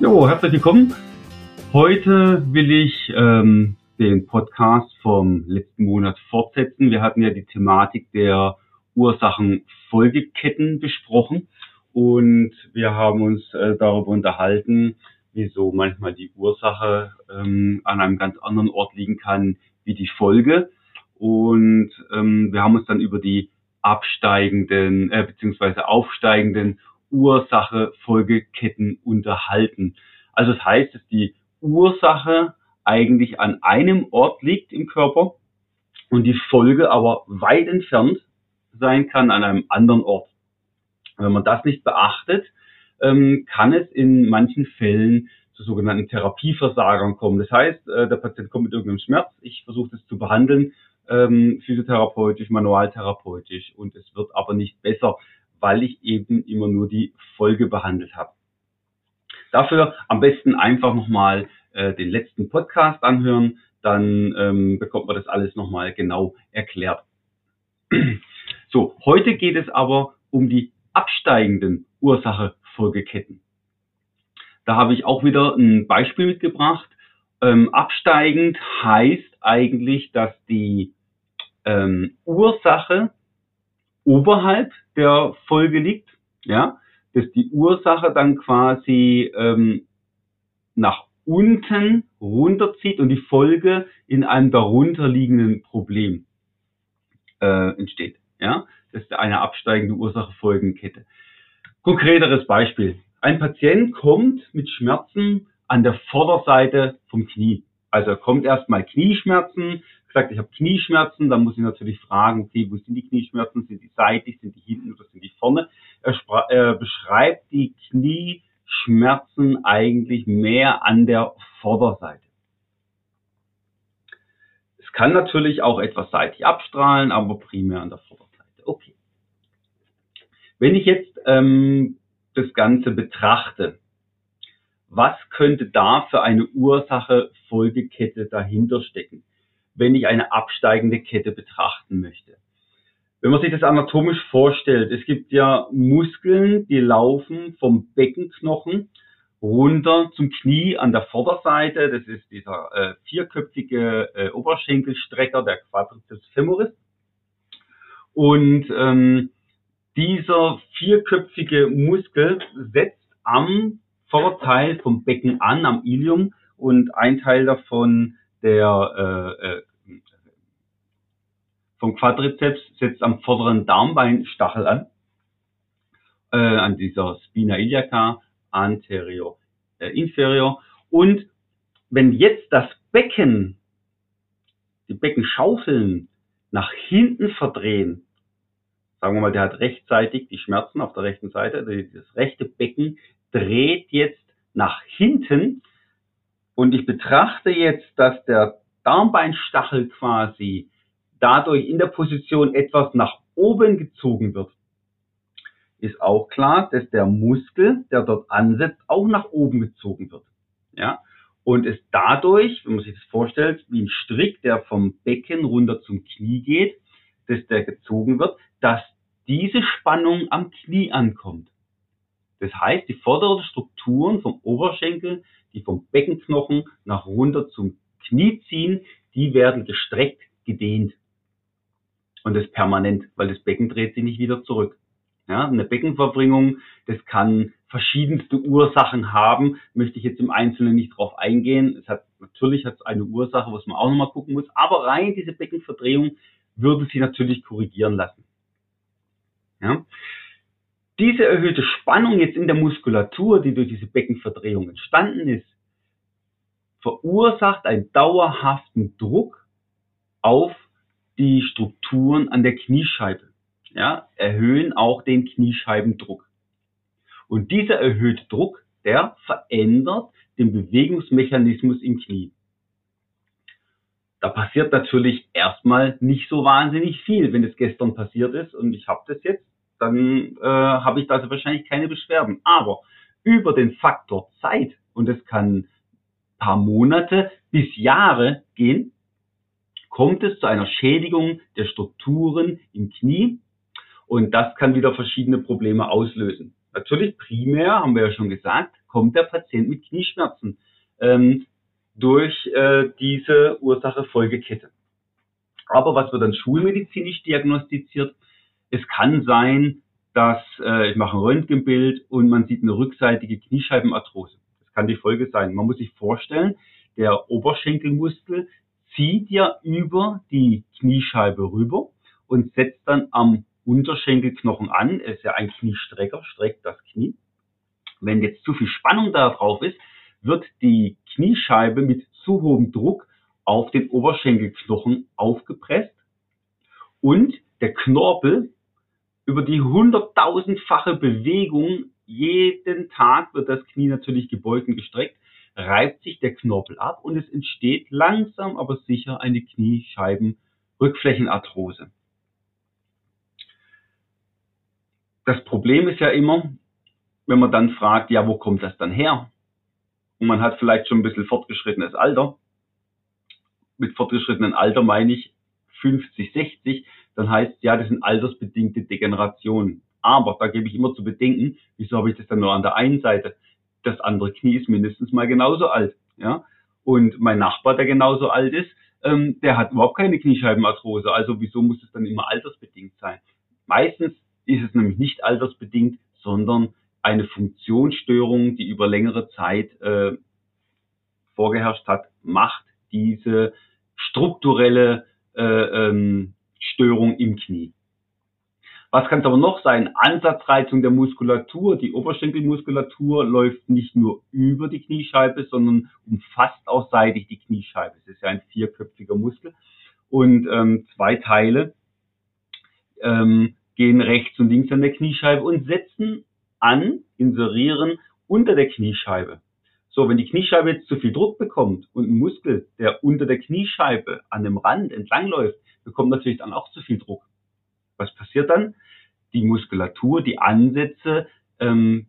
Jo, herzlich willkommen. Heute will ich ähm, den Podcast vom letzten Monat fortsetzen. Wir hatten ja die Thematik der Ursachen-Folgeketten besprochen und wir haben uns äh, darüber unterhalten, wieso manchmal die Ursache ähm, an einem ganz anderen Ort liegen kann wie die Folge. Und ähm, wir haben uns dann über die absteigenden äh, beziehungsweise aufsteigenden Ursache-Folgeketten unterhalten. Also das heißt, dass die Ursache eigentlich an einem Ort liegt im Körper und die Folge aber weit entfernt sein kann an einem anderen Ort. Wenn man das nicht beachtet, ähm, kann es in manchen Fällen zu sogenannten Therapieversagern kommen. Das heißt, äh, der Patient kommt mit irgendeinem Schmerz, ich versuche das zu behandeln, ähm, physiotherapeutisch, manualtherapeutisch und es wird aber nicht besser weil ich eben immer nur die Folge behandelt habe. Dafür am besten einfach nochmal äh, den letzten Podcast anhören, dann ähm, bekommt man das alles nochmal genau erklärt. So, heute geht es aber um die absteigenden Ursache-Folgeketten. Da habe ich auch wieder ein Beispiel mitgebracht. Ähm, absteigend heißt eigentlich, dass die ähm, Ursache oberhalb der Folge liegt, ja, dass die Ursache dann quasi ähm, nach unten runterzieht und die Folge in einem darunterliegenden Problem äh, entsteht. Ja, das ist eine absteigende Ursache-Folgenkette. Konkreteres Beispiel. Ein Patient kommt mit Schmerzen an der Vorderseite vom Knie. Also er kommt erstmal Knieschmerzen, gesagt, ich habe Knieschmerzen, dann muss ich natürlich fragen, okay, wo sind die Knieschmerzen? Sind die seitlich, sind die hinten oder sind die vorne? Er, er beschreibt die Knieschmerzen eigentlich mehr an der Vorderseite. Es kann natürlich auch etwas seitlich abstrahlen, aber primär an der Vorderseite. Okay. Wenn ich jetzt ähm, das Ganze betrachte, was könnte da für eine Ursache-Folgekette dahinter stecken? Wenn ich eine absteigende Kette betrachten möchte. Wenn man sich das anatomisch vorstellt, es gibt ja Muskeln, die laufen vom Beckenknochen runter zum Knie an der Vorderseite. Das ist dieser äh, vierköpfige äh, Oberschenkelstrecker, der Quadriceps femoris. Und ähm, dieser vierköpfige Muskel setzt am Vorderteil vom Becken an, am Ilium, und ein Teil davon der äh, äh vom Quadrizeps setzt am vorderen Darmbein Stachel an, äh, an dieser Spina iliaca, anterior, äh, inferior. Und wenn jetzt das Becken, die Beckenschaufeln nach hinten verdrehen, sagen wir mal, der hat rechtzeitig die Schmerzen auf der rechten Seite, das rechte Becken dreht jetzt nach hinten und ich betrachte jetzt, dass der Darmbeinstachel quasi dadurch in der Position etwas nach oben gezogen wird, ist auch klar, dass der Muskel, der dort ansetzt, auch nach oben gezogen wird. Ja? Und es dadurch, wenn man sich das vorstellt, wie ein Strick, der vom Becken runter zum Knie geht, dass der gezogen wird, dass diese Spannung am Knie ankommt. Das heißt, die vorderen Strukturen vom Oberschenkel, die vom Beckenknochen nach runter zum Knie ziehen, die werden gestreckt, gedehnt. Und das permanent, weil das Becken dreht sich nicht wieder zurück. Ja, eine Beckenverbringung, das kann verschiedenste Ursachen haben, möchte ich jetzt im Einzelnen nicht drauf eingehen. Es hat, natürlich hat es eine Ursache, was man auch nochmal gucken muss, aber rein diese Beckenverdrehung würde sie natürlich korrigieren lassen. Ja. Diese erhöhte Spannung jetzt in der Muskulatur, die durch diese Beckenverdrehung entstanden ist, verursacht einen dauerhaften Druck auf die Strukturen an der Kniescheibe, ja, erhöhen auch den Kniescheibendruck. Und dieser erhöhte Druck, der verändert den Bewegungsmechanismus im Knie. Da passiert natürlich erstmal nicht so wahnsinnig viel, wenn es gestern passiert ist und ich habe das jetzt, dann äh, habe ich da also wahrscheinlich keine Beschwerden. Aber über den Faktor Zeit, und es kann paar Monate bis Jahre gehen, kommt es zu einer Schädigung der Strukturen im Knie und das kann wieder verschiedene Probleme auslösen. Natürlich primär, haben wir ja schon gesagt, kommt der Patient mit Knieschmerzen ähm, durch äh, diese Ursache-Folgekette. Aber was wird dann schulmedizinisch diagnostiziert? Es kann sein, dass äh, ich mache ein Röntgenbild und man sieht eine rückseitige Kniescheibenarthrose. Das kann die Folge sein. Man muss sich vorstellen, der Oberschenkelmuskel zieht ja über die Kniescheibe rüber und setzt dann am Unterschenkelknochen an. Er ist ja ein Kniestrecker, streckt das Knie. Wenn jetzt zu viel Spannung da drauf ist, wird die Kniescheibe mit zu hohem Druck auf den Oberschenkelknochen aufgepresst und der Knorpel über die hunderttausendfache Bewegung jeden Tag wird das Knie natürlich gebeugt und gestreckt, reibt sich der Knorpel ab und es entsteht langsam aber sicher eine Kniescheibenrückflächenarthrose. Das Problem ist ja immer, wenn man dann fragt, ja, wo kommt das dann her? Und man hat vielleicht schon ein bisschen fortgeschrittenes Alter. Mit fortgeschrittenen Alter meine ich 50, 60. Dann heißt ja, das sind altersbedingte Degenerationen. Aber da gebe ich immer zu bedenken, wieso habe ich das dann nur an der einen Seite? Das andere Knie ist mindestens mal genauso alt. Ja? Und mein Nachbar, der genauso alt ist, ähm, der hat überhaupt keine Kniescheibenarthrose. Also wieso muss es dann immer altersbedingt sein? Meistens ist es nämlich nicht altersbedingt, sondern eine Funktionsstörung, die über längere Zeit äh, vorgeherrscht hat, macht diese strukturelle äh, ähm, Störung im Knie. Was kann es aber noch sein? Ansatzreizung der Muskulatur. Die Oberschenkelmuskulatur läuft nicht nur über die Kniescheibe, sondern umfasst auch seitig die Kniescheibe. Es ist ja ein vierköpfiger Muskel und ähm, zwei Teile ähm, gehen rechts und links an der Kniescheibe und setzen an, inserieren unter der Kniescheibe. So, wenn die Kniescheibe jetzt zu viel Druck bekommt und ein Muskel, der unter der Kniescheibe an dem Rand entlangläuft, bekommt natürlich dann auch zu viel Druck. Was passiert dann? Die Muskulatur, die Ansätze ähm,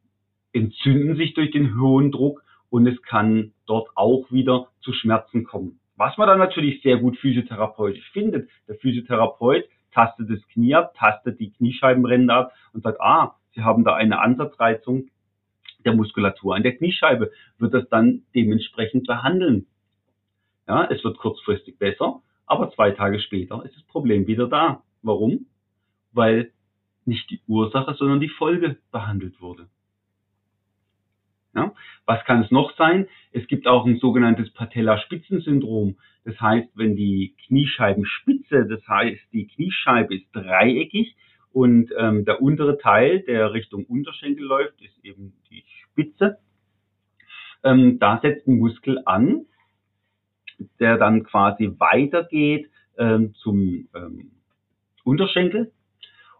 entzünden sich durch den hohen Druck und es kann dort auch wieder zu Schmerzen kommen. Was man dann natürlich sehr gut physiotherapeutisch findet. Der Physiotherapeut tastet das Knie ab, tastet die Kniescheibenränder ab und sagt, ah, Sie haben da eine Ansatzreizung der Muskulatur an der Kniescheibe, wird das dann dementsprechend behandeln. Ja, es wird kurzfristig besser, aber zwei Tage später ist das Problem wieder da. Warum? Weil nicht die Ursache, sondern die Folge behandelt wurde. Ja? Was kann es noch sein? Es gibt auch ein sogenanntes Patella-Spitzensyndrom. Das heißt, wenn die Kniescheibenspitze, das heißt, die Kniescheibe ist dreieckig und ähm, der untere Teil, der Richtung Unterschenkel läuft, ist eben die Spitze. Ähm, da setzt ein Muskel an, der dann quasi weitergeht ähm, zum ähm, Unterschenkel.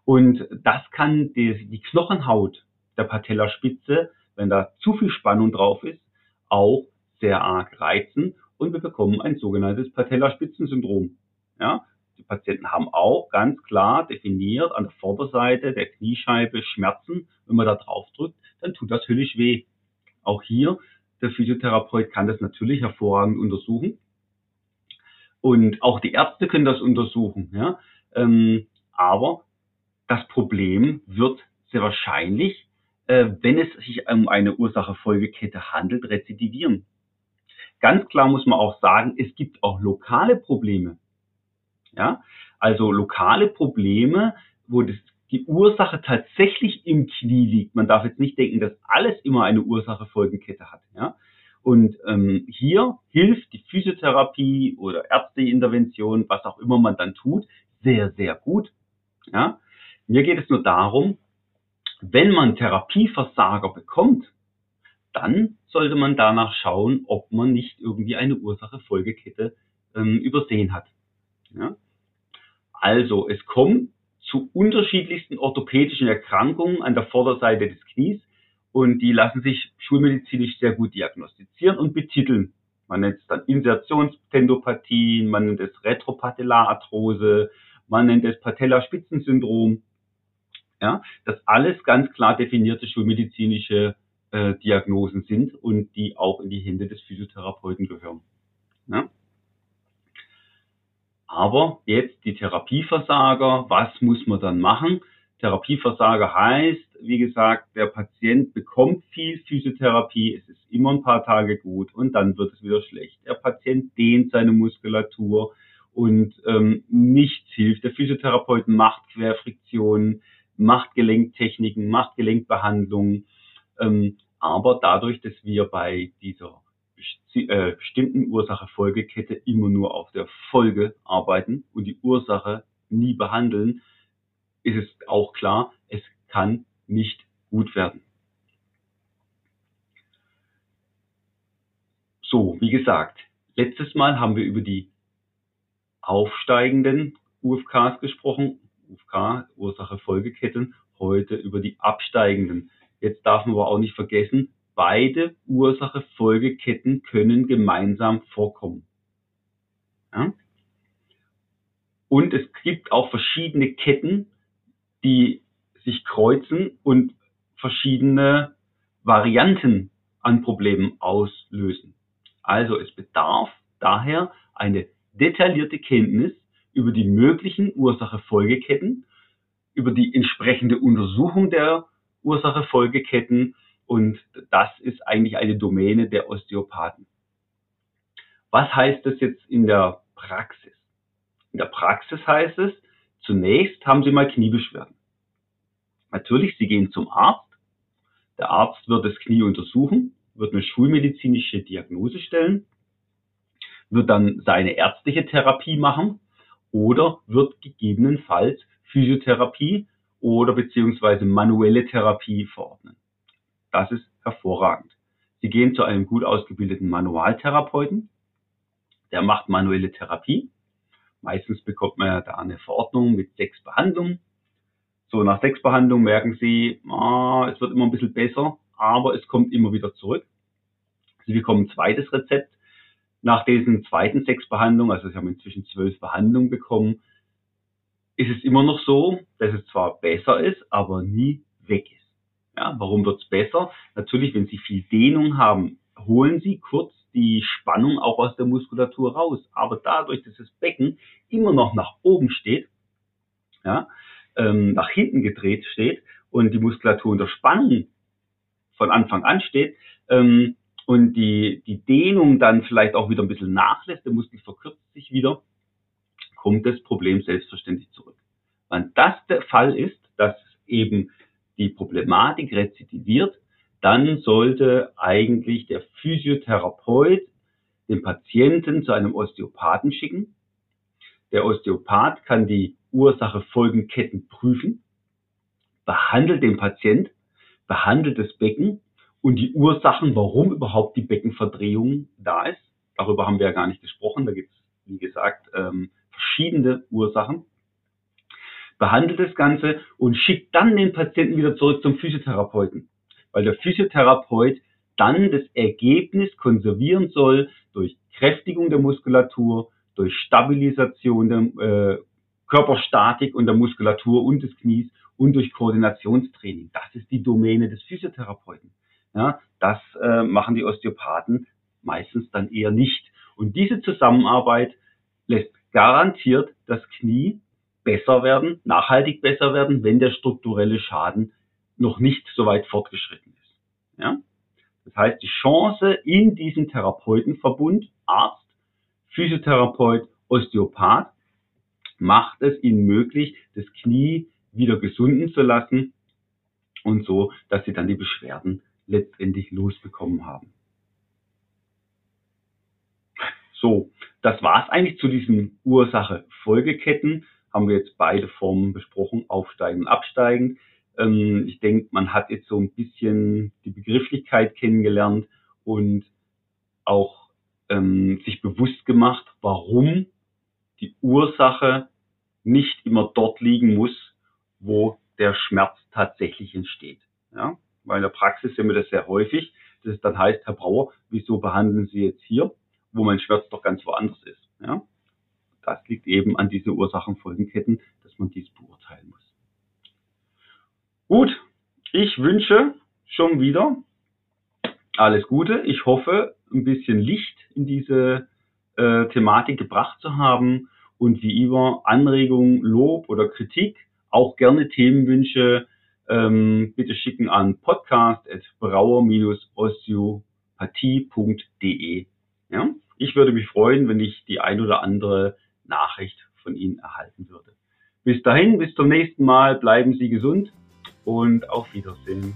Und das kann die, die Knochenhaut der Patellaspitze, wenn da zu viel Spannung drauf ist, auch sehr arg reizen und wir bekommen ein sogenanntes Patellaspitzensyndrom. Ja, die Patienten haben auch ganz klar definiert an der Vorderseite der Kniescheibe Schmerzen. Wenn man da drauf drückt, dann tut das höllisch weh. Auch hier, der Physiotherapeut kann das natürlich hervorragend untersuchen. Und auch die Ärzte können das untersuchen. Ja? Ähm, aber das Problem wird sehr wahrscheinlich, äh, wenn es sich um eine Ursache-Folgekette handelt, rezidivieren. Ganz klar muss man auch sagen, es gibt auch lokale Probleme. Ja? Also lokale Probleme, wo das, die Ursache tatsächlich im Knie liegt. Man darf jetzt nicht denken, dass alles immer eine Ursache-Folgenkette hat. Ja? Und ähm, hier hilft die Physiotherapie oder Ärzteintervention, was auch immer man dann tut, sehr, sehr gut. Ja? Mir geht es nur darum, wenn man Therapieversager bekommt, dann sollte man danach schauen, ob man nicht irgendwie eine Ursache-Folgekette ähm, übersehen hat. Ja? Also, es kommt zu unterschiedlichsten orthopädischen Erkrankungen an der Vorderseite des Knies und die lassen sich schulmedizinisch sehr gut diagnostizieren und betiteln. Man nennt es dann Insertionstendopathien, man nennt es Retropatellararthrose, man nennt es Patellaspitzensyndrom. Ja, das alles ganz klar definierte schulmedizinische äh, Diagnosen sind und die auch in die Hände des Physiotherapeuten gehören. Ja? Aber jetzt die Therapieversager, was muss man dann machen? Therapieversager heißt, wie gesagt, der Patient bekommt viel Physiotherapie, es ist immer ein paar Tage gut und dann wird es wieder schlecht. Der Patient dehnt seine Muskulatur und ähm, nichts hilft. Der Physiotherapeut macht Querfriktionen, macht Gelenktechniken, macht Gelenkbehandlungen. Ähm, aber dadurch, dass wir bei dieser äh, bestimmten Ursache-Folgekette immer nur auf der Folge arbeiten und die Ursache nie behandeln, ist es auch klar, es kann nicht gut werden. So, wie gesagt, letztes Mal haben wir über die aufsteigenden UFKs gesprochen, UFK, Ursache-Folgeketten, heute über die absteigenden. Jetzt darf man aber auch nicht vergessen, beide Ursache-Folgeketten können gemeinsam vorkommen. Ja? Und es gibt auch verschiedene Ketten, die sich kreuzen und verschiedene Varianten an Problemen auslösen. Also es bedarf daher eine detaillierte Kenntnis über die möglichen Ursache-Folgeketten, über die entsprechende Untersuchung der Ursache-Folgeketten und das ist eigentlich eine Domäne der Osteopathen. Was heißt das jetzt in der Praxis? In der Praxis heißt es, Zunächst haben Sie mal Kniebeschwerden. Natürlich, Sie gehen zum Arzt. Der Arzt wird das Knie untersuchen, wird eine schulmedizinische Diagnose stellen, wird dann seine ärztliche Therapie machen oder wird gegebenenfalls Physiotherapie oder beziehungsweise manuelle Therapie verordnen. Das ist hervorragend. Sie gehen zu einem gut ausgebildeten Manualtherapeuten, der macht manuelle Therapie Meistens bekommt man ja da eine Verordnung mit sechs Behandlungen. So, nach sechs Behandlungen merken Sie, ah, es wird immer ein bisschen besser, aber es kommt immer wieder zurück. Sie bekommen ein zweites Rezept. Nach diesen zweiten sechs Behandlungen, also Sie haben inzwischen zwölf Behandlungen bekommen, ist es immer noch so, dass es zwar besser ist, aber nie weg ist. Ja, warum wird es besser? Natürlich, wenn Sie viel Dehnung haben, holen Sie kurz die Spannung auch aus der Muskulatur raus. Aber dadurch, dass das Becken immer noch nach oben steht, ja, ähm, nach hinten gedreht steht und die Muskulatur unter Spannung von Anfang an steht ähm, und die, die Dehnung dann vielleicht auch wieder ein bisschen nachlässt, der Muskel verkürzt sich wieder, kommt das Problem selbstverständlich zurück. Wenn das der Fall ist, dass eben die Problematik rezidiviert, dann sollte eigentlich der Physiotherapeut den Patienten zu einem Osteopathen schicken. Der Osteopath kann die Ursache-Folgenketten prüfen, behandelt den Patient, behandelt das Becken und die Ursachen, warum überhaupt die Beckenverdrehung da ist. Darüber haben wir ja gar nicht gesprochen. Da gibt es, wie gesagt, ähm, verschiedene Ursachen. Behandelt das Ganze und schickt dann den Patienten wieder zurück zum Physiotherapeuten weil der Physiotherapeut dann das Ergebnis konservieren soll durch Kräftigung der Muskulatur, durch Stabilisation der äh, Körperstatik und der Muskulatur und des Knies und durch Koordinationstraining. Das ist die Domäne des Physiotherapeuten. Ja, das äh, machen die Osteopathen meistens dann eher nicht. Und diese Zusammenarbeit lässt garantiert das Knie besser werden, nachhaltig besser werden, wenn der strukturelle Schaden noch nicht so weit fortgeschritten ist. Ja? Das heißt, die Chance in diesem Therapeutenverbund, Arzt, Physiotherapeut, Osteopath, macht es ihnen möglich, das Knie wieder gesunden zu lassen und so, dass sie dann die Beschwerden letztendlich losbekommen haben. So, das war es eigentlich zu diesen Ursache-Folgeketten. Haben wir jetzt beide Formen besprochen, aufsteigend und absteigend. Ähm, ich denke, man hat jetzt so ein bisschen die Begrifflichkeit kennengelernt und auch ähm, sich bewusst gemacht, warum die Ursache nicht immer dort liegen muss, wo der Schmerz tatsächlich entsteht. Ja? weil in der Praxis sehen wir das sehr häufig, dass es dann heißt, Herr Brauer, wieso behandeln Sie jetzt hier, wo mein Schmerz doch ganz woanders ist. Ja? Das liegt eben an diesen Ursachenfolgenketten, dass man dies beurteilen muss. Gut, ich wünsche schon wieder alles Gute. Ich hoffe, ein bisschen Licht in diese äh, Thematik gebracht zu haben und wie immer Anregungen, Lob oder Kritik, auch gerne Themenwünsche ähm, bitte schicken an podcast.brauer-osteopathie.de. Ja? Ich würde mich freuen, wenn ich die ein oder andere Nachricht von Ihnen erhalten würde. Bis dahin, bis zum nächsten Mal, bleiben Sie gesund und auf Wiedersehen.